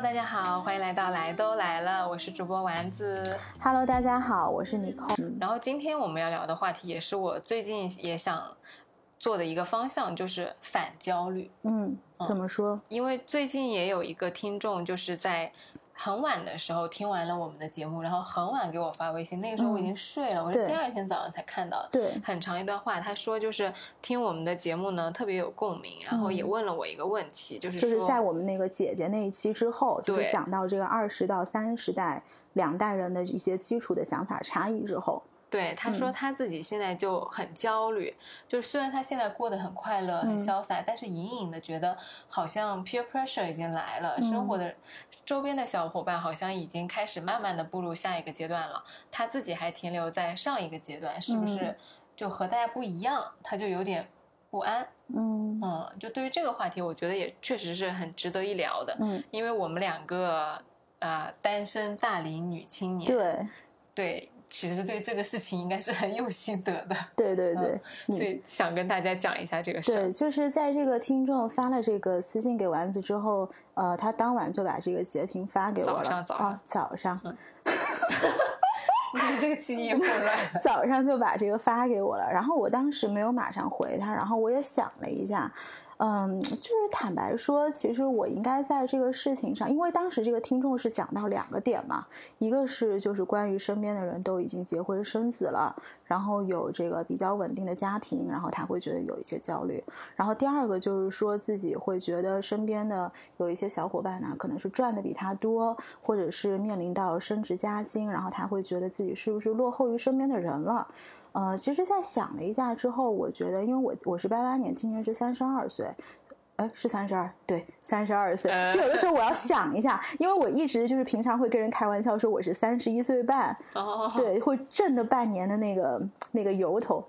Hello，大家好，欢迎来到来都来了，我是主播丸子。Hello，大家好，我是妮蔻。然后今天我们要聊的话题，也是我最近也想做的一个方向，就是反焦虑。嗯，怎么说？因为最近也有一个听众，就是在很晚的时候听完了我们的节目，然后很晚给我发微信，那个时候我已经睡了，我是第二天早上才看到的。对，很长一段话，他说就是听我们的节目呢特别有共鸣，然后也问了我一个问题，就是说就是在我们那个姐姐那一期之后，就是讲到这个二十到三十代两代人的一些基础的想法差异之后，对，他嗯。说他自己现在就很焦虑，就是虽然他现在过得很快乐、很嗯。潇洒，但是隐隐的觉得好像 peer pressure 已经来了，生嗯。活的周边的小伙伴好像已经开始慢慢的步入下一个阶段了，他自己还停留在上一个阶段，是不是嗯就和大家不一样？他就有点不安。嗯。嗯，就对于这个话题，我觉得也确实是很值得一聊的，嗯，因为我们两个啊、呃单身大龄女青年，对，对，其实对这个事情应该是很有心得的，对对对，你所以想跟大家讲一下这个事儿。对，就是在这个听众发了这个私信给丸子之后，呃，他当晚就把这个截屏发给我了。早上早上啊，早上，你这个记忆混乱。早上就把这个发给我了，然后我当时没有马上回他，然后我也想了一下，嗯，就是坦白说，其实我应该在这个事情上，因为当时这个听众是讲到两个点嘛，一个是就是关于身边的人都已经结婚生子了，然后有这个比较稳定的家庭，然后他会觉得有一些焦虑，然后第二个就是说自己会觉得身边的有一些小伙伴呢，可能是赚的比他多，或者是面临到升职加薪，然后他会觉得自己是不是落后于身边的人了。呃，其实，在想了一下之后，我觉得，因为我我是八八年，今年是三十二岁，哎，是三十二，对，三十二岁。呃就有的时候我要想一下，因为我一直就是平常会跟人开玩笑说我是三十一岁半，哦，对，会挣的半年的那个那个由头。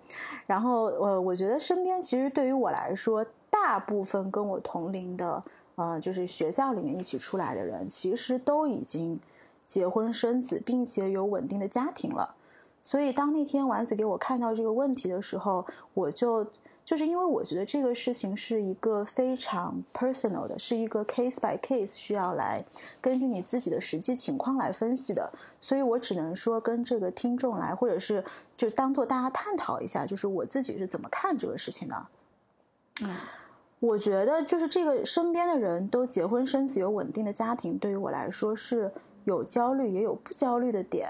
然后呃，我觉得身边其实对于我来说，大部分跟我同龄的，呃，就是学校里面一起出来的人，其实都已经结婚生子，并且有稳定的家庭了。所以当那天丸子给我看到这个问题的时候，我就就是因为我觉得这个事情是一个非常 personal 的，是一个 case by case 需要来根据你自己的实际情况来分析的，所以我只能说跟这个听众来，或者是就当做大家探讨一下，就是我自己是怎么看这个事情的。嗯，我觉得就是这个身边的人都结婚生子，有稳定的家庭，对于我来说是有焦虑也有不焦虑的点。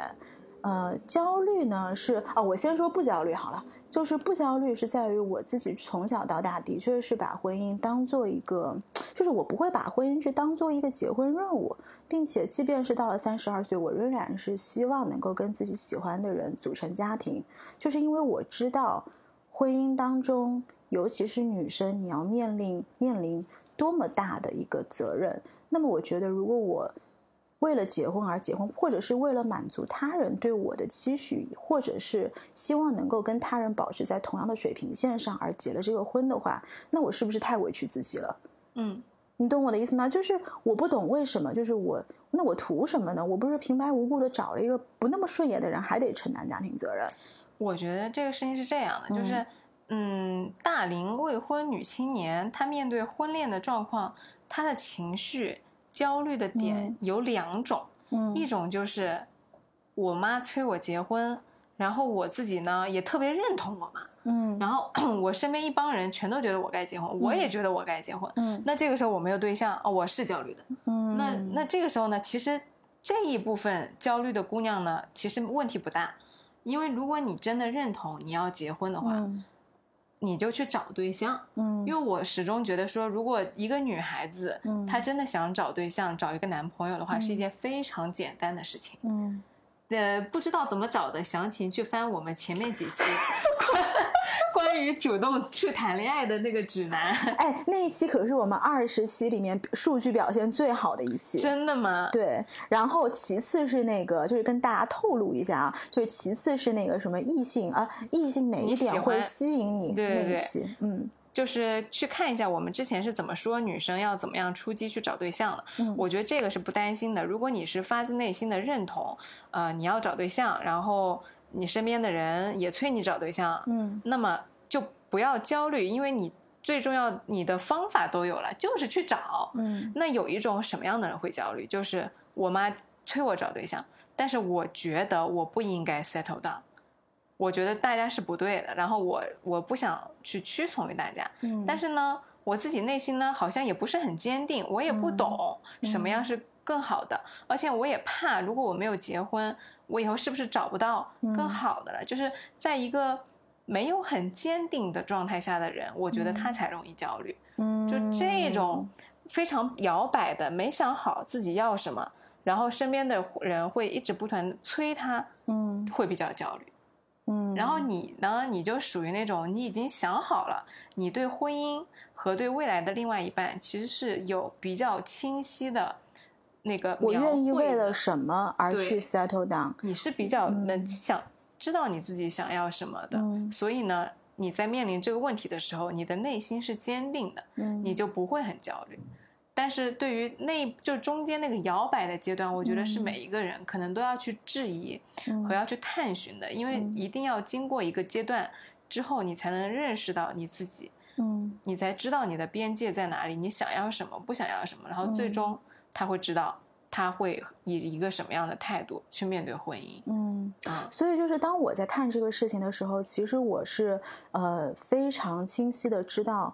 呃，焦虑呢是啊、我先说不焦虑好了，就是不焦虑是在于我自己从小到大的确是把婚姻当做一个，就是我不会把婚姻去当做一个结婚任务，并且即便是到了三十二岁，我仍然是希望能够跟自己喜欢的人组成家庭，就是因为我知道婚姻当中，尤其是女生，你要面临面临多么大的一个责任。那么，我觉得如果我为了结婚而结婚，或者是为了满足他人对我的期许，或者是希望能够跟他人保持在同样的水平线上而结了这个婚的话，那我是不是太委屈自己了？嗯，你懂我的意思吗？就是我不懂为什么，就是我那我图什么呢？我不是平白无故的找了一个不那么顺眼的人，还得承担家庭责任？我觉得这个事情是这样的，就是嗯，大龄未婚女青年她面对婚恋的状况，她的情绪焦虑的点嗯。有两种，嗯。一种就是我妈催我结婚，然后我自己呢也特别认同我妈，嗯。然后 我身边一帮人全都觉得我该结婚，我也觉得我该结婚。嗯。那这个时候我没有对象，哦，我是焦虑的。嗯，那。那这个时候呢，其实这一部分焦虑的姑娘呢，其实问题不大，因为如果你真的认同你要结婚的话，嗯你就去找对象。嗯，因为我始终觉得说，如果一个女孩子、嗯。她真的想找对象、找一个男朋友的话，是一件非常简单的事情。嗯。呃，不知道怎么找的详情，去翻我们前面几期 关 关于主动去谈恋爱的那个指南。哎，那一期可是我们二十期里面数据表现最好的一期。真的吗？对，然后其次是那个，就是跟大家透露一下啊，就是其次是那个什么异性啊，异性哪一点会吸引你对对对那一期，嗯就是去看一下我们之前是怎么说女生要怎么样出击去找对象的。嗯我觉得这个是不担心的。如果你是发自内心的认同，呃，你要找对象，然后你身边的人也催你找对象，嗯。那么就不要焦虑，因为你最重要，你的方法都有了，就是去找。嗯。那有一种什么样的人会焦虑？就是我妈催我找对象，但是我觉得我不应该 settle down，我觉得大家是不对的，然后我我不想去屈从于大家，嗯，但是呢，我自己内心呢好像也不是很坚定，我也不懂什么样是更好的，而且我也怕，如果我没有结婚，我以后是不是找不到更好的了？就是在一个没有很坚定的状态下的人，我觉得他才容易焦虑。嗯就这种非常摇摆的，没想好自己要什么，然后身边的人会一直不断地催他，嗯会比较焦虑。嗯，然后你呢，你就属于那种你已经想好了，你对婚姻和对未来的另外一半其实是有比较清晰的那个我愿意为了什么而去 settle down，你是比较能想、知道你自己想要什么的，嗯。所以呢，你在面临这个问题的时候，你的内心是坚定的，嗯。你就不会很焦虑。但是对于那就中间那个摇摆的阶段，我觉得是每一个人可能都要去质疑嗯。和要去探寻的，因为一定要经过一个阶段之后，你才能认识到你自己，嗯。你才知道你的边界在哪里，你想要什么，不想要什么，然后最终他会知道他会以一个什么样的态度去面对婚姻。嗯。啊，所以就是当我在看这个事情的时候，其实我是呃非常清晰的知道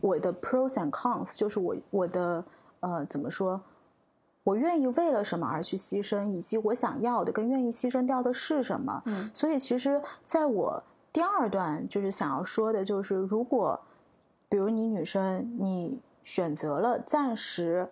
我的 pros and cons，就是我我的呃怎么说，我愿意为了什么而去牺牲，以及我想要的跟愿意牺牲掉的是什么。嗯所以其实在我第二段就是想要说的，就是如果比如你女生你选择了暂时。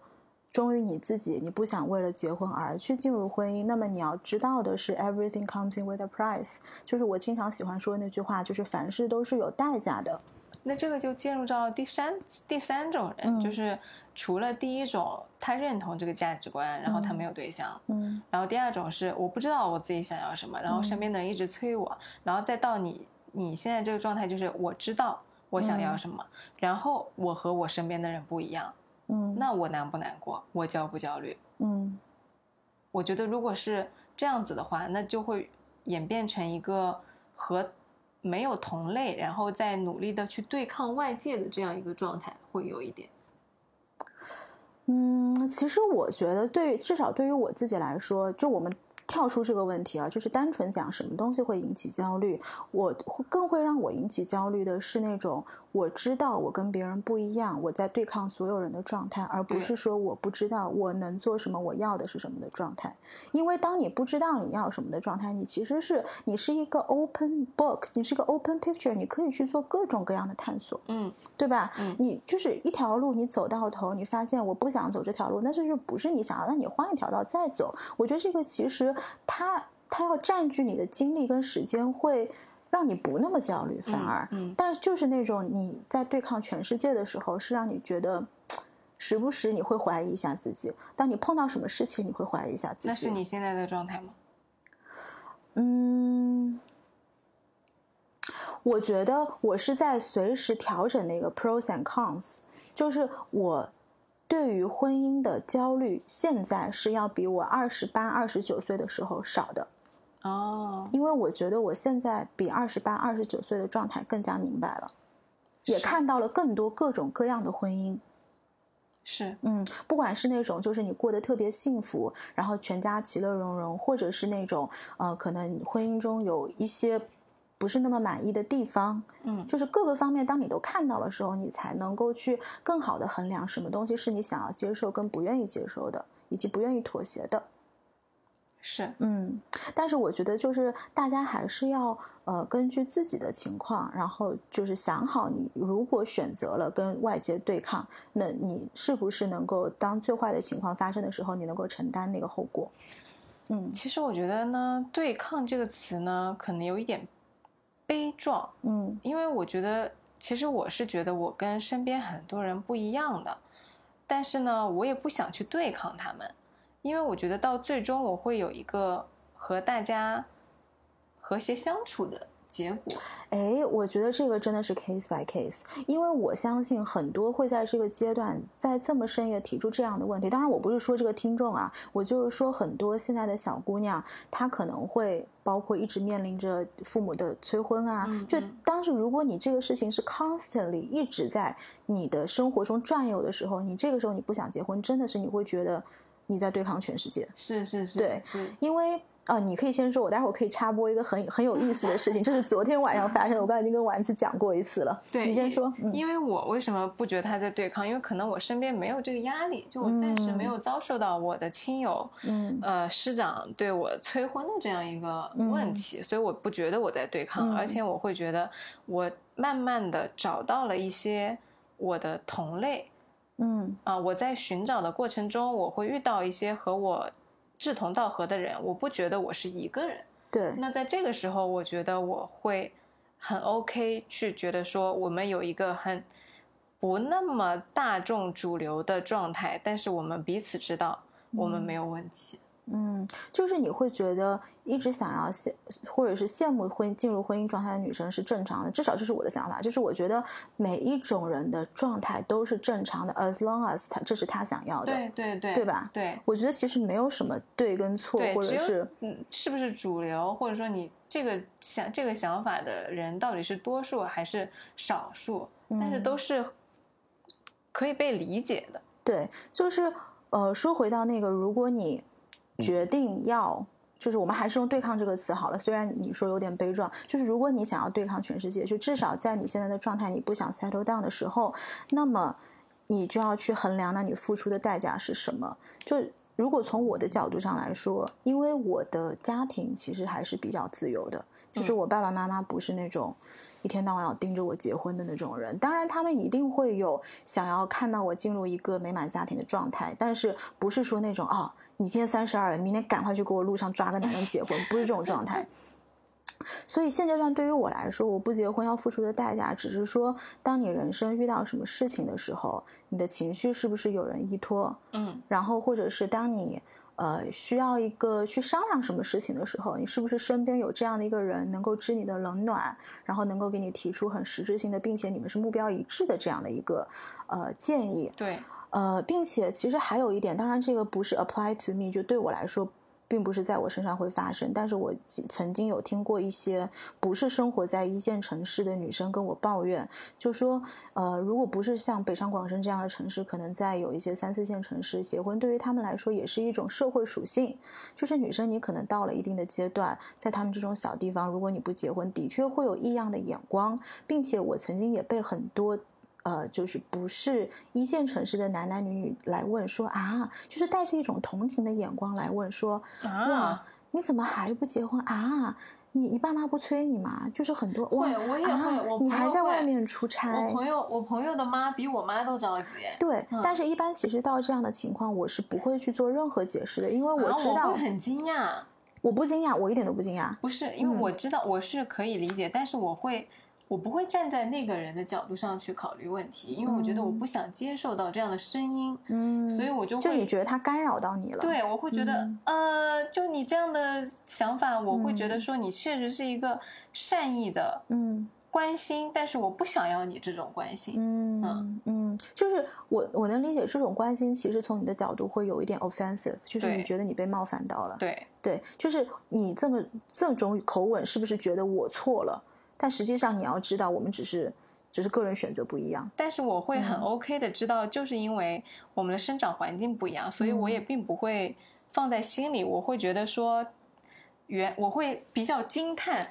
忠于你自己，你不想为了结婚而去进入婚姻，那么你要知道的是，everything comes in with a price。就是我经常喜欢说的那句话，就是凡事都是有代价的。那这个就进入到第三第三种人，嗯就是除了第一种他认同这个价值观，然后他没有对象，嗯。然后第二种是我不知道我自己想要什么，然后身边的人一直催我，然后再到你你现在这个状态就是我知道我想要什么，然后我和我身边的人不一样，嗯那我难不难过？我焦不焦虑？嗯我觉得如果是这样子的话，那就会演变成一个和没有同类，然后再努力的去对抗外界的这样一个状态，会有一点。嗯，其实我觉得对，至少对于我自己来说，就我们跳出这个问题啊，就是单纯讲什么东西会引起焦虑，我会更会让我引起焦虑的是那种我知道我跟别人不一样，我在对抗所有人的状态，而不是说我不知道我能做什么，我要的是什么的状态。因为当你不知道你要什么的状态，你其实是你是一个 open book，你是一个 open picture，你可以去做各种各样的探索。嗯，对吧？嗯你就是一条路，你走到头，你发现我不想走这条路，那这就不是你想要，那你换一条道再走。我觉得这个其实它它要占据你的精力跟时间，会让你不那么焦虑，反而，嗯但就是那种你在对抗全世界的时候，是让你觉得。时不时你会怀疑一下自己，当你碰到什么事情，你会怀疑一下自己。那是你现在的状态吗？嗯，我觉得我是在随时调整那个 pros and cons，就是我对于婚姻的焦虑，现在是要比我二十八、二十九岁的时候少的，哦，因为我觉得我现在比二十八、二十九岁的状态更加明白了，也看到了更多各种各样的婚姻。是，嗯，不管是那种就是你过得特别幸福，然后全家其乐融融，或者是那种呃，可能婚姻中有一些不是那么满意的地方，嗯就是各个方面，当你都看到的时候，你才能够去更好的衡量什么东西是你想要接受跟不愿意接受的，以及不愿意妥协的。是，嗯，但是我觉得就是大家还是要呃根据自己的情况，然后就是想好你如果选择了跟外界对抗，那你是不是能够当最坏的情况发生的时候，你能够承担那个后果？嗯其实我觉得呢，“对抗”这个词呢，可能有一点悲壮，嗯。因为我觉得，其实我是觉得我跟身边很多人不一样的，但是呢，我也不想去对抗他们，因为我觉得到最终我会有一个和大家和谐相处的结果。哎，我觉得这个真的是 case by case，因为我相信很多会在这个阶段在这么深夜提出这样的问题。当然，我不是说这个听众啊，我就是说很多现在的小姑娘，她可能会包括一直面临着父母的催婚啊。就当时如果你这个事情是 constantly 一直在你的生活中转悠的时候，你这个时候你不想结婚，真的是你会觉得你在对抗全世界。是是是，对，是因为。啊，你可以先说，我待会儿可以插播一个很很有意思的事情，这是昨天晚上发生的，我刚才已经跟丸子讲过一次了。对，你先说。因为我为什么不觉得他在对抗？因为可能我身边没有这个压力，就我暂时没有遭受到我的亲友，嗯，呃，师长对我催婚的这样一个问题，所以我不觉得我在对抗，而且我会觉得我慢慢的找到了一些我的同类，嗯，啊，我在寻找的过程中，我会遇到一些和我。志同道合的人，我不觉得我是一个人。对，那在这个时候，我觉得我会很 OK，去觉得说我们有一个很不那么大众主流的状态，但是我们彼此知道我们没有问题。嗯，就是你会觉得一直想要羡，或者是羡慕婚进入婚姻状态的女生是正常的，至少这是我的想法。就是我觉得每一种人的状态都是正常的，as long as 他这是他想要的，对对对，对吧？对，我觉得其实没有什么对跟错，或者是嗯，是不是主流，或者说你这个想这个想法的人到底是多数还是少数，但是都是可以被理解的。对，就是呃，说回到那个，如果你。决定要，就是我们还是用“对抗”这个词好了。虽然你说有点悲壮，就是如果你想要对抗全世界，就至少在你现在的状态，你不想 settle down 的时候，那么你就要去衡量，那你付出的代价是什么？就如果从我的角度上来说，因为我的家庭其实还是比较自由的，就是我爸爸妈妈不是那种一天到晚要盯着我结婚的那种人。当然，他们一定会有想要看到我进入一个美满家庭的状态，但是不是说那种啊。你今天三十二了，明天赶快去给我路上抓个男人结婚，不是这种状态。所以现阶段对于我来说，我不结婚要付出的代价，只是说，当你人生遇到什么事情的时候，你的情绪是不是有人依托？嗯，然后或者是当你呃需要一个去商量什么事情的时候，你是不是身边有这样的一个人能够知你的冷暖，然后能够给你提出很实质性的，并且你们是目标一致的这样的一个呃建议？对。呃，并且其实还有一点，当然这个不是 apply to me，就对我来说，并不是在我身上会发生。但是我曾经有听过一些不是生活在一线城市的女生跟我抱怨，就说，呃，如果不是像北上广深这样的城市，可能在有一些三四线城市结婚，对于他们来说也是一种社会属性。就是女生你可能到了一定的阶段，在他们这种小地方，如果你不结婚，的确会有异样的眼光，并且我曾经也被很多。呃，就是不是一线城市的男男女女来问说啊，就是带着一种同情的眼光来问说啊，你怎么还不结婚啊？你你爸妈不催你吗？就是很多会，我也会，我你还在外面出差。我朋友，我朋友的妈比我妈都着急。对，但是一般其实到这样的情况，我是不会去做任何解释的，因为我知道。我会很惊讶。我不惊讶，我一点都不惊讶。不是，因为我知道我是可以理解，但是我会。我不会站在那个人的角度上去考虑问题，因为我觉得我不想接受到这样的声音，嗯，所以我就就你觉得他干扰到你了？对，我会觉得，呃，就你这样的想法，我会觉得说你确实是一个善意的，嗯，关心，但是我不想要你这种关心，嗯嗯，就是我我能理解这种关心，其实从你的角度会有一点 offensive，就是你觉得你被冒犯到了，对对，就是你这么这种口吻，是不是觉得我错了？但实际上，你要知道，我们只是只是个人选择不一样。但是我会很 OK 的知道，就是因为我们的生长环境不一样，所以我也并不会放在心里。我会觉得说，原我会比较惊叹，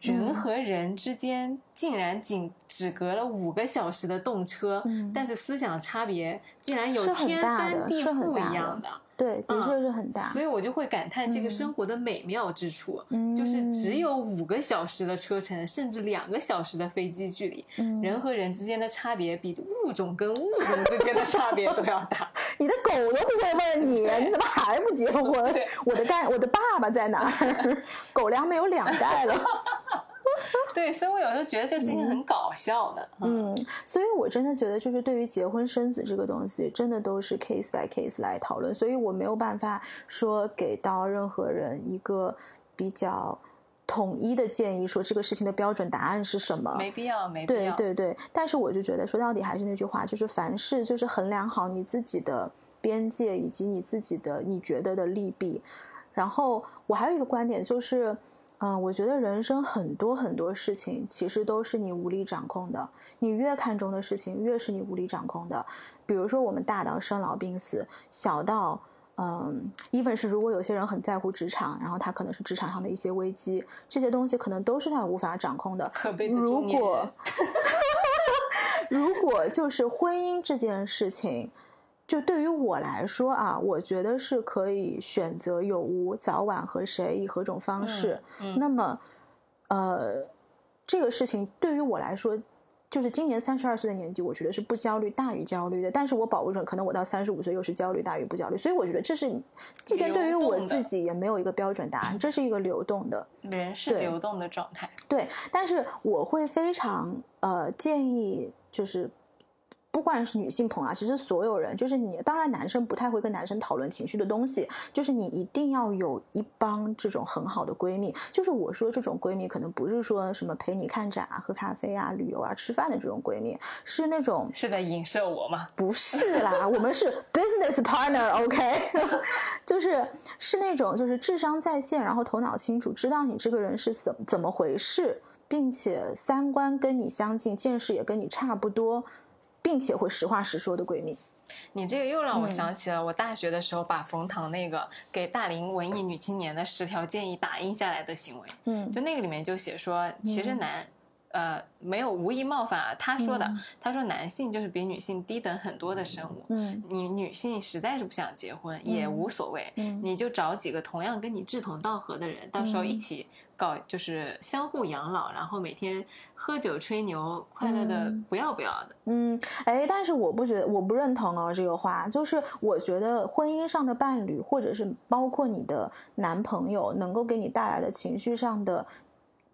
人和人之间竟然仅只隔了五个小时的动车，但是思想差别竟然有天翻地覆一样的。对，的确是很大，所以我就会感叹这个生活的美妙之处，就是只有五个小时的车程，甚至两个小时的飞机距离，人和人之间的差别比物种跟物种之间的差别都要大。你的狗都不会问你，你怎么还不结婚？我的干，我的爸爸在哪儿？狗粮没有两袋了。对，所以我有时候觉得这个事情很搞笑的。嗯，所以我真的觉得，就是对于结婚生子这个东西，真的都是 case by case 来讨论。所以我没有办法说给到任何人一个比较统一的建议说这个事情的标准答案是什么，没必要，没必要。对对对，但是我就觉得说到底还是那句话，就是凡事就是衡量好你自己的边界以及你自己的你觉得的利弊。然后我还有一个观点就是。嗯，我觉得人生很多很多事情其实都是你无力掌控的。你越看重的事情，越是你无力掌控的。比如说，我们大到生老病死，小到嗯，even 是如果有些人很在乎职场，然后他可能是职场上的一些危机，这些东西可能都是他无法掌控的。可悲的如果，如果就是婚姻这件事情。就对于我来说啊，我觉得是可以选择有无，早晚和谁，以何种方式。那么，呃，这个事情对于我来说，就是今年三十二岁的年纪，我觉得是不焦虑大于焦虑的。但是我保不准，可能我到三十五岁又是焦虑大于不焦虑。所以我觉得这是，即便对于我自己也没有一个标准答案，这是一个流动的，人是流动的状态。对，但是我会非常呃建议，就是。不管是女性朋友啊，其实所有人，就是你，当然男生不太会跟男生讨论情绪的东西，就是你一定要有一帮这种很好的闺蜜。就是我说这种闺蜜，可能不是说什么陪你看展啊、喝咖啡啊、旅游啊、吃饭的这种闺蜜，是那种是在影射我吗？不是啦，我们是 business partner，OK，就是是那种就是智商在线，然后头脑清楚，知道你这个人是怎怎么回事，并且三观跟你相近，见识也跟你差不多。并且会实话实说的闺蜜，你这个又让我想起了我大学的时候把冯唐那个给大龄文艺女青年的十条建议打印下来的行为。嗯，就那个里面就写说，其实男，呃，没有无意冒犯啊，他说的，他说男性就是比女性低等很多的生物。嗯，你女性实在是不想结婚也无所谓，你就找几个同样跟你志同道合的人，到时候一起。搞就是相互养老，然后每天喝酒吹牛，快乐的不要不要的。嗯，哎，但是我不觉得，我不认同哦这个话。就是我觉得婚姻上的伴侣，或者是包括你的男朋友，能够给你带来的情绪上的，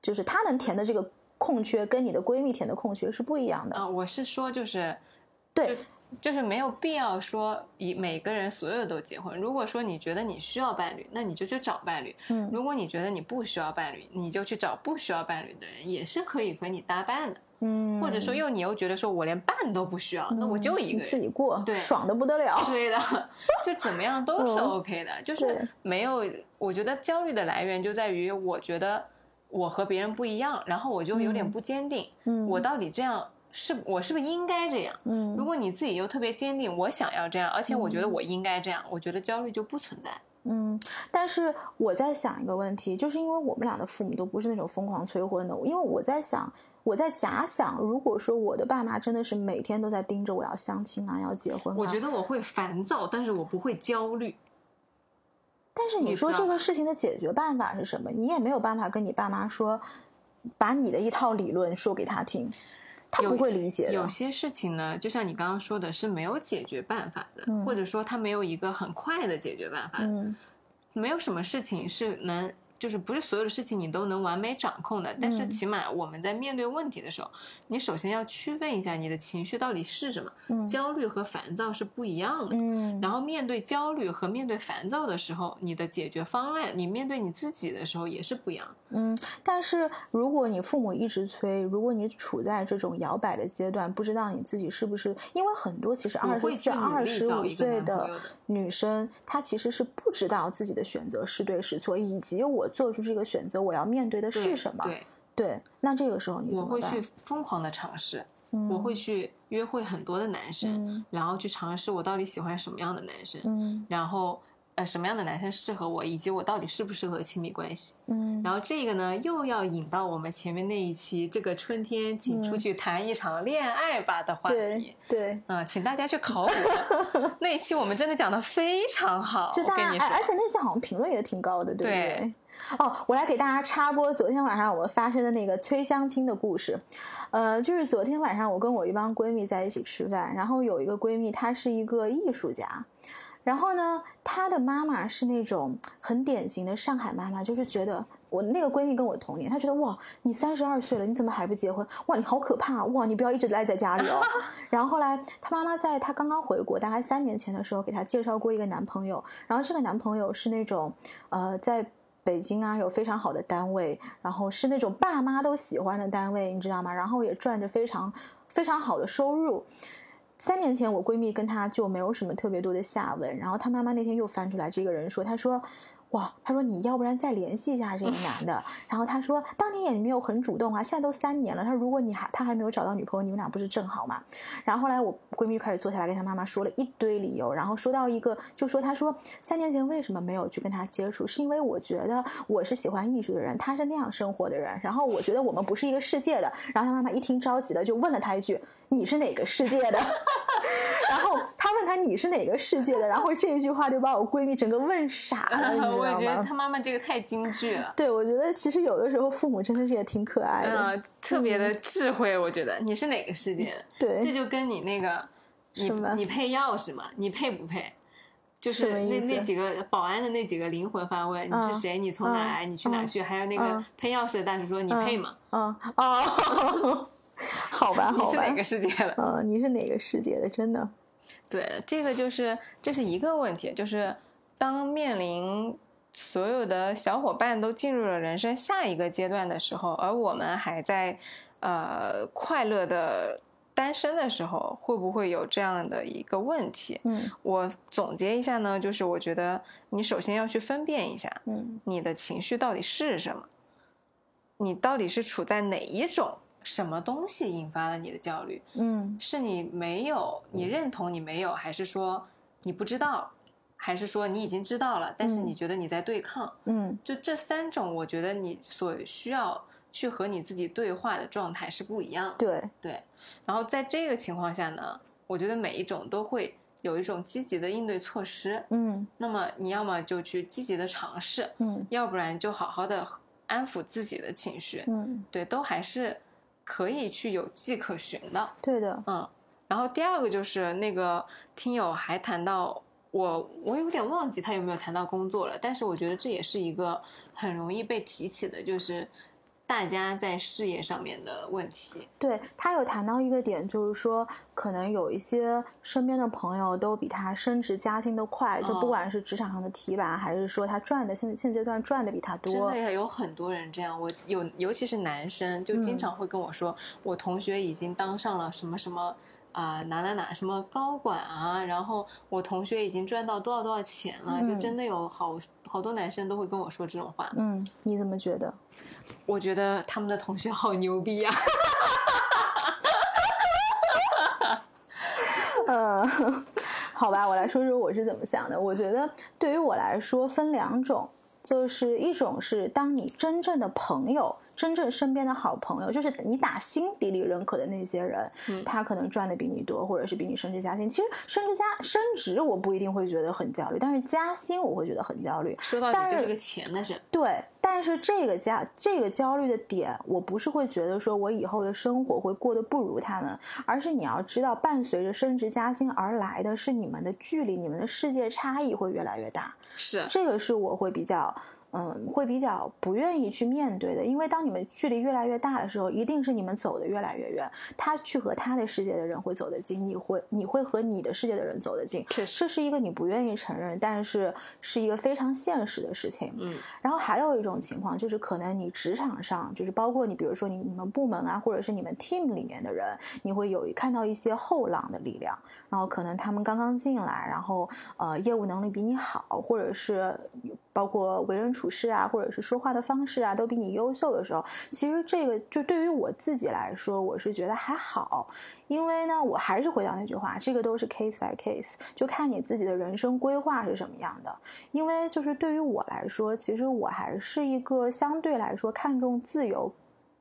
就是他能填的这个空缺，跟你的闺蜜填的空缺是不一样的。啊，我是说，就是对。就是没有必要说以每个人所有都结婚。如果说你觉得你需要伴侣，那你就去找伴侣。嗯，如果你觉得你不需要伴侣，你就去找不需要伴侣的人，也是可以和你搭伴的。嗯，或者说又你又觉得说我连伴都不需要，那我就一个人自己过，对，爽的不得了。对的，就怎么样都是 OK 的。就是没有，我觉得焦虑的来源就在于我觉得我和别人不一样，然后我就有点不坚定。嗯，我到底这样。是我是不是应该这样？嗯，如果你自己又特别坚定，我想要这样，而且我觉得我应该这样，我觉得焦虑就不存在。嗯，但是我在想一个问题，就是因为我们俩的父母都不是那种疯狂催婚的，因为我在想，我在假想，如果说我的爸妈真的是每天都在盯着我要相亲啊，要结婚，我觉得我会烦躁，但是我不会焦虑。但是你说这个事情的解决办法是什么？你也没有办法跟你爸妈说，把你的一套理论说给他听。他不会理解。有些事情呢，就像你刚刚说的，是没有解决办法的，或者说他没有一个很快的解决办法。没有什么事情是能。就是不是所有的事情你都能完美掌控的，但是起码我们在面对问题的时候，你首先要区分一下你的情绪到底是什么。焦虑和烦躁是不一样的。嗯。然后面对焦虑和面对烦躁的时候，你的解决方案，你面对你自己的时候也是不一样。嗯。但是如果你父母一直催，如果你处在这种摇摆的阶段，不知道你自己是不是，因为很多其实二十四、二十五岁的女生，她其实是不知道自己的选择是对是错，以及我。做出这个选择，我要面对的是什么？对对，那这个时候你我会去疯狂的尝试，我会去约会很多的男生，然后去尝试我到底喜欢什么样的男生，然后呃什么样的男生适合我，以及我到底适不适合亲密关系。嗯，然后这个呢又要引到我们前面那一期这个春天请出去谈一场恋爱吧的话题。对，嗯，请大家去考古 那一期，我们真的讲的非常好，就大家，而且那期好像评论也挺高的，对不对？哦，我来给大家插播昨天晚上我发生的那个催相亲的故事。呃，就是昨天晚上我跟我一帮闺蜜在一起吃饭，然后有一个闺蜜她是一个艺术家，然后呢，她的妈妈是那种很典型的上海妈妈，就是觉得我那个闺蜜跟我同年，她觉得哇，你三十二岁了，你怎么还不结婚？哇，你好可怕！哇，你不要一直赖在家里哦。然后后来她妈妈在她刚刚回国，大概三年前的时候，给她介绍过一个男朋友，然后这个男朋友是那种呃在。北京啊有非常好的单位，然后是那种爸妈都喜欢的单位，你知道吗？然后也赚着非常非常好的收入。三年前我闺蜜跟她就没有什么特别多的下文，然后她妈妈那天又翻出来这个人说，她说。哇，他说你要不然再联系一下这个男的，然后他说当年也没有很主动啊，现在都三年了，他说如果你还他还没有找到女朋友，你们俩不是正好吗？然后后来我闺蜜开始坐下来跟他妈妈说了一堆理由，然后说到一个就说他说三年前为什么没有去跟他接触，是因为我觉得我是喜欢艺术的人，他是那样生活的人，然后我觉得我们不是一个世界的。然后他妈妈一听着急了，就问了他一句。你是哪个世界的？然后他问他你是哪个世界的，然后这一句话就把我闺蜜整个问傻了，你知道吗？我觉得他妈妈这个太京剧了。对，我觉得其实有的时候父母真的是也挺可爱的，特别的智慧。我觉得你是哪个世界？对，这就跟你那个，你你配钥匙吗？你配不配？就是那那几个保安的那几个灵魂发问：你是谁？你从哪来？你去哪去？还有那个配钥匙的大叔说：你配吗？嗯哦。好吧，好吧，你是哪个世界的？嗯，你是哪个世界的？真的，对，这个就是这是一个问题，就是当面临所有的小伙伴都进入了人生下一个阶段的时候，而我们还在呃快乐的单身的时候，会不会有这样的一个问题？嗯，我总结一下呢，就是我觉得你首先要去分辨一下，嗯，你的情绪到底是什么，你到底是处在哪一种？什么东西引发了你的焦虑？嗯，是你没有，你认同你没有，还是说你不知道，还是说你已经知道了，但是你觉得你在对抗？嗯，就这三种，我觉得你所需要去和你自己对话的状态是不一样的。对对，然后在这个情况下呢，我觉得每一种都会有一种积极的应对措施。嗯，那么你要么就去积极的尝试，嗯，要不然就好好的安抚自己的情绪。嗯，对，都还是。可以去有迹可循的，对的，嗯，然后第二个就是那个听友还谈到我，我有点忘记他有没有谈到工作了，但是我觉得这也是一个很容易被提起的，就是。大家在事业上面的问题，对他有谈到一个点，就是说可能有一些身边的朋友都比他升职加薪的快，就不管是职场上的提拔，还是说他赚的现现阶段赚的比他多，真的有很多人这样。我有，尤其是男生，就经常会跟我说，我同学已经当上了什么什么啊哪哪哪什么高管啊，然后我同学已经赚到多少多少钱了，就真的有好好多男生都会跟我说这种话。嗯，你怎么觉得？我觉得他们的同学好牛逼呀！嗯，好吧，我来说说我是怎么想的。我觉得对于我来说分两种，就是一种是当你真正的朋友。真正身边的好朋友，就是你打心底里认可的那些人，他可能赚的比你多，或者是比你升职加薪。其实升职加升职，我不一定会觉得很焦虑，但是加薪我会觉得很焦虑。说到底就是个钱的事。对，但是这个加这个焦虑的点，我不是会觉得说我以后的生活会过得不如他们，而是你要知道，伴随着升职加薪而来的是你们的距离，你们的世界差异会越来越大。是，这个是我会比较。嗯，会比较不愿意去面对的，因为当你们距离越来越大的时候，一定是你们走的越来越远。他去和他的世界的人会走得近，你会你会和你的世界的人走得近。确实，这是一个你不愿意承认，但是是一个非常现实的事情。嗯，然后还有一种情况就是，可能你职场上，就是包括你，比如说你你们部门啊，或者是你们 team 里面的人，你会有看到一些后浪的力量，然后可能他们刚刚进来，然后呃业务能力比你好，或者是。包括为人处事啊，或者是说话的方式啊，都比你优秀的时候，其实这个就对于我自己来说，我是觉得还好，因为呢，我还是回到那句话，这个都是 case by case，就看你自己的人生规划是什么样的。因为就是对于我来说，其实我还是一个相对来说看重自由，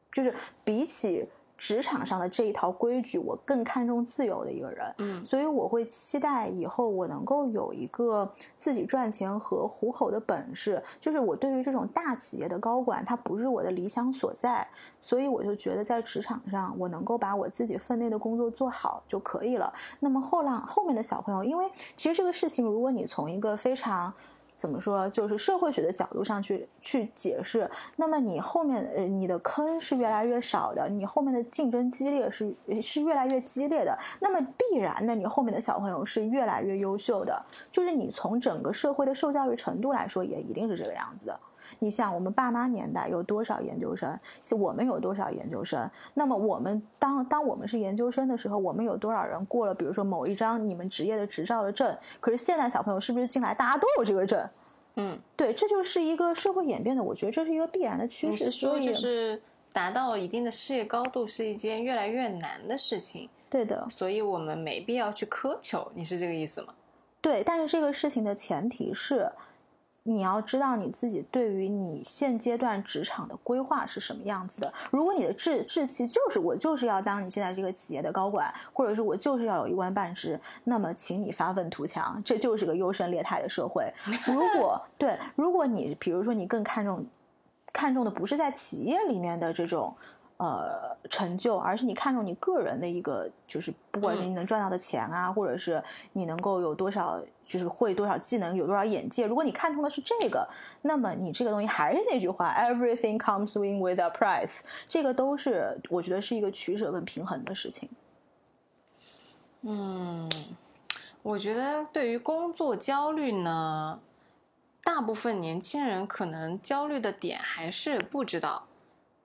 就是比起。职场上的这一套规矩，我更看重自由的一个人，嗯，所以我会期待以后我能够有一个自己赚钱和糊口的本事。就是我对于这种大企业的高管，他不是我的理想所在，所以我就觉得在职场上，我能够把我自己分内的工作做好就可以了。那么后浪后面的小朋友，因为其实这个事情，如果你从一个非常怎么说，就是社会学的角度上去去解释，那么你后面呃你的坑是越来越少的，你后面的竞争激烈是是越来越激烈的，那么必然的你后面的小朋友是越来越优秀的，就是你从整个社会的受教育程度来说，也一定是这个样子的。你像我们爸妈年代有多少研究生，我们有多少研究生？那么我们当当我们是研究生的时候，我们有多少人过了，比如说某一张你们职业的执照的证？可是现在小朋友是不是进来大家都有这个证？嗯，对，这就是一个社会演变的，我觉得这是一个必然的趋势。你是说就是达到一定的事业高度是一件越来越难的事情，对的，所以我们没必要去苛求，你是这个意思吗？对，但是这个事情的前提是，你要知道你自己对于你现阶段职场的规划是什么样子的。如果你的志志气就是我就是要当你现在这个企业的高管，或者是我就是要有一官半职，那么请你发愤图强，这就是个优胜劣汰的社会。如果对，如果你比如说你更看重看重的不是在企业里面的这种。呃，成就，而是你看重你个人的一个，就是不管是你能赚到的钱啊，或者是你能够有多少，就是会多少技能，有多少眼界。如果你看通的是这个，那么你这个东西还是那句话，everything comes in with a price。这个都是我觉得是一个取舍跟平衡的事情。嗯，我觉得对于工作焦虑呢，大部分年轻人可能焦虑的点还是不知道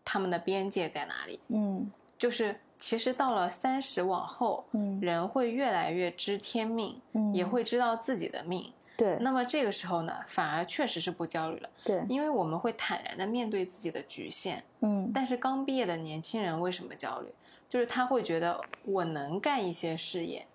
他们的边界在哪里。嗯就是其实到了三十往后，嗯人会越来越知天命，嗯，也会知道自己的命。对那么这个时候呢，反而确实是不焦虑了，对，因为我们会坦然的面对自己的局限。嗯但是刚毕业的年轻人为什么焦虑？就是他会觉得我能干一些事业，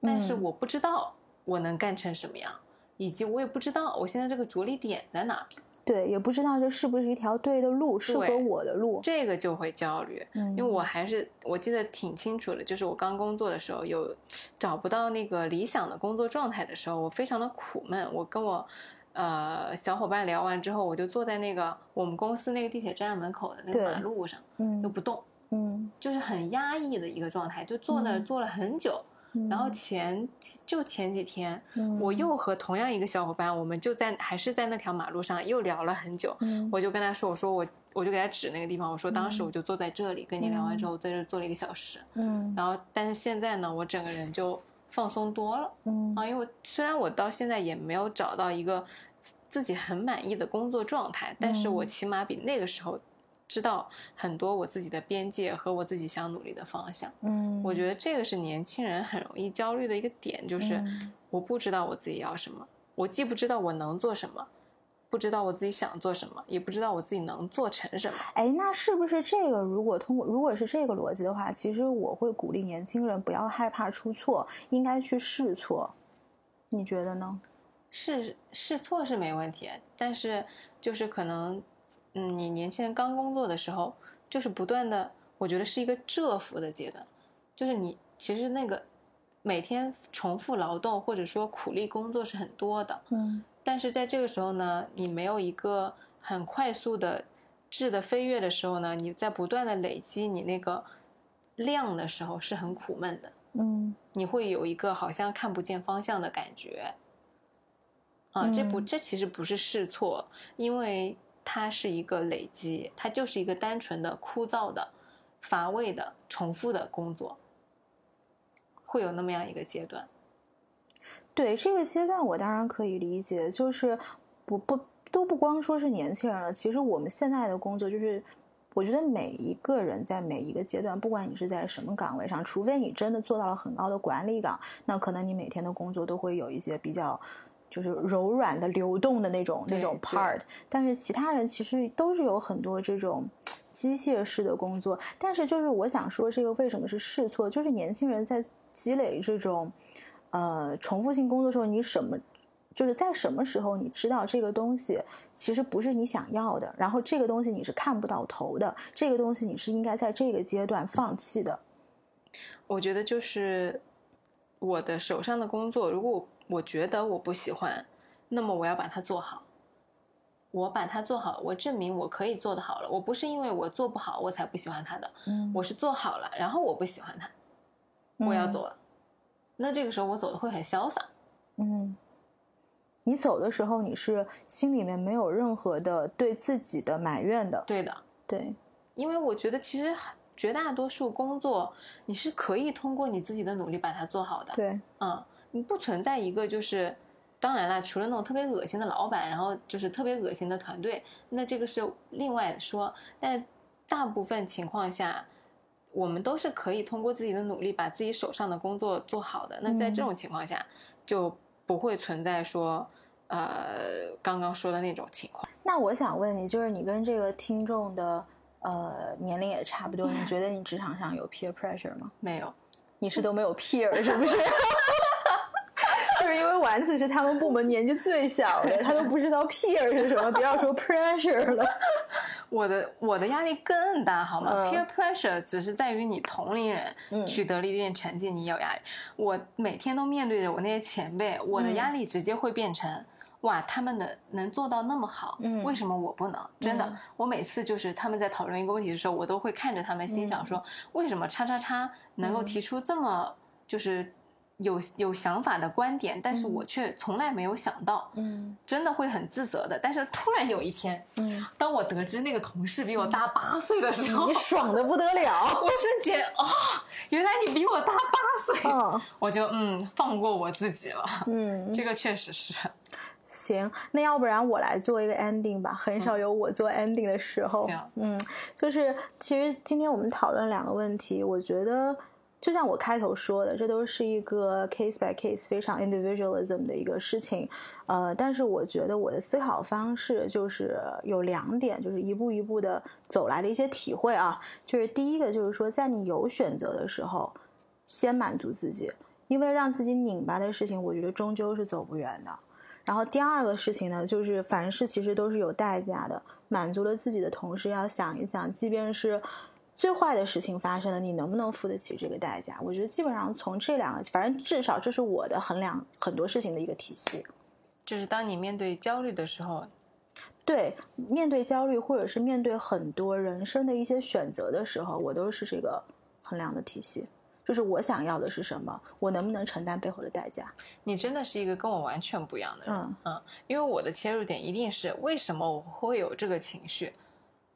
但是嗯我不知道我能干成什么样，以及我也不知道我现在这个着力点在哪儿，对，也不知道这是不是一条对的路，适合我的路。这个就会焦虑。嗯，因为我还是我记得挺清楚的，就是我刚工作的时候有找不到那个理想的工作状态的时候，我非常的苦闷。我跟我呃小伙伴聊完之后，我就坐在那个我们公司那个地铁站门口的那个马路上，嗯就不动，嗯就是很压抑的一个状态，就坐那坐了很久。嗯，然后前就前几天，嗯我。又和同样一个小伙伴，我们就在还是在那条马路上又聊了很久。嗯。我就跟他说：“我说我我就给他指那个地方，我说当时嗯我。就坐在这里跟你聊完之后，在这坐了一个小时。嗯。然后但是现在呢，我整个人就放松多了嗯。啊，因为我虽然我到现在也没有找到一个自己很满意的工作状态，但是我嗯。起码比那个时候知道很多我自己的边界和我自己想努力的方向。嗯，我觉得这个是年轻人很容易焦虑的一个点，就是嗯我不知道我自己要什么，我既不知道我能做什么，不知道我自己想做什么，也不知道我自己能做成什么。哎，那是不是这个？如果通过如果是这个逻辑的话，其实我会鼓励年轻人不要害怕出错，应该去试错。你觉得呢？试试错是没问题，但是就是可能，嗯，你年轻人刚工作的时候，就是不断的，我觉得是一个蛰伏的阶段，就是你其实那个每天重复劳动或者说苦力工作是很多的，嗯。但是在这个时候呢，你没有一个很快速的质的飞跃的时候呢，你在不断的累积你那个量的时候是很苦闷的，嗯。你会有一个好像看不见方向的感觉。啊，这不，嗯。这其实不是试错，因为它是一个累积，它就是一个单纯的枯燥的、乏味的、重复的工作，会有那么样一个阶段。对这个阶段，我当然可以理解，就是不不都不光说是年轻人了，其实我们现在的工作就是。我觉得每一个人在每一个阶段，不管你是在什么岗位上，除非你真的做到了很高的管理岗，那可能你每天的工作都会有一些比较就是柔软的、流动的那种那种 part。但是其他人其实都是有很多这种机械式的工作。但是就是我想说，这个为什么是试错？就是年轻人在积累这种呃重复性工作的时候，你什么？就是在什么时候你知道这个东西其实不是你想要的，然后这个东西你是看不到头的，这个东西你是应该在这个阶段放弃的。我觉得就是我的手上的工作，如果我我觉得我不喜欢，那么我要把它做好。我把它做好，我证明我可以做得好了。我不是因为我做不好我才不喜欢它的，嗯我是做好了，然后我不喜欢它，我要走了。那这个时候我走的会很潇洒。嗯，你走的时候，你是心里面没有任何的对自己的埋怨的。对的，对，因为我觉得其实绝大多数工作你是可以通过你自己的努力把它做好的。对，嗯，你不存在一个就是，当然了，除了那种特别恶心的老板，然后就是特别恶心的团队，那这个是另外说。但大部分情况下，我们都是可以通过自己的努力把自己手上的工作做好的。那在这种情况下，就不会存在说，呃，刚刚说的那种情况。那我想问你，就是你跟这个听众的呃年龄也差不多，你觉得你职场上有 peer pressure 吗？没有，你是都没有 peer 是不是？丸子是他们部门年纪最小的，他都不知道 peer 是什么，不要说 pressure 了。我的我的压力更大，好吗、嗯 p e e r pressure 只是在于你同龄人嗯取得了一定成绩，你有压力。我每天都面对着我那些前辈，我的压力直接会变成。哇，他们的能做到那么好，嗯为什么我不能？真的，嗯我每次就是他们在讨论一个问题的时候，我都会看着他们，心想说，为什么叉叉叉能够嗯提出这么就是有有想法的观点，但是我却从来没有想到，嗯真的会很自责的。但是突然有一天，嗯，当我得知那个同事比我大八岁的时候，你爽的不得了。我瞬间啊、原来你比我大八岁，嗯我就嗯放过我自己了。嗯，这个确实是，行，那要不然我来做一个 ending 吧，很少有我做 ending 的时候。行嗯，就是其实今天我们讨论两个问题，我觉得就像我开头说的，这都是一个 case by case 非常 individualism 的一个事情。呃，但是我觉得我的思考方式就是有两点，就是一步一步的走来的一些体会啊。就是第一个就是说，在你有选择的时候，先满足自己，因为让自己拧巴的事情，我觉得终究是走不远的。然后第二个事情呢，就是凡事其实都是有代价的。满足了自己的同时，要想一想，即便是最坏的事情发生了，你能不能付得起这个代价？我觉得基本上从这两个，反正至少这是我的衡量很多事情的一个体系。就是当你面对焦虑的时候，对，面对焦虑或者是面对很多人生的一些选择的时候，我都是这个衡量的体系。就是我想要的是什么，我能不能承担背后的代价？你真的是一个跟我完全不一样的人。嗯因为我的切入点一定是为什么我会有这个情绪，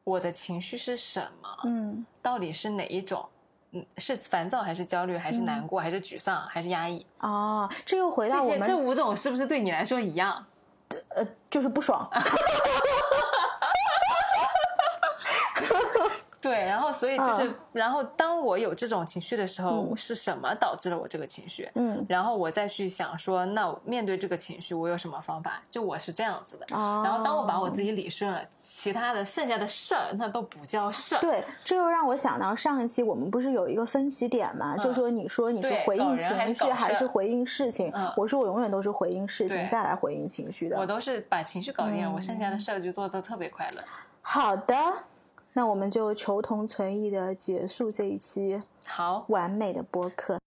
我的情绪是什么？嗯到底是哪一种？嗯，是烦躁还是焦虑，还是难过，还是沮丧，还是压抑？哦，这又回到我们这五种是不是对你来说一样？呃，就是不爽。对，然后所以就是，嗯然后当我有这种情绪的时候，是什么导致了我这个情绪？嗯然后我再去想说，那面对这个情绪，我有什么方法？就我是这样子的。哦，然后当我把我自己理顺了，其他的剩下的事儿那都不叫事儿。对，这又让我想到上一期我们不是有一个分歧点嘛？就说你说你是回应情绪还是回应事情？嗯我说我永远都是回应事情再来回应情绪的。我都是把情绪搞定我剩下的事儿就做的特别快乐。好的，那我们就求同存异的结束这一期好，完美的播客。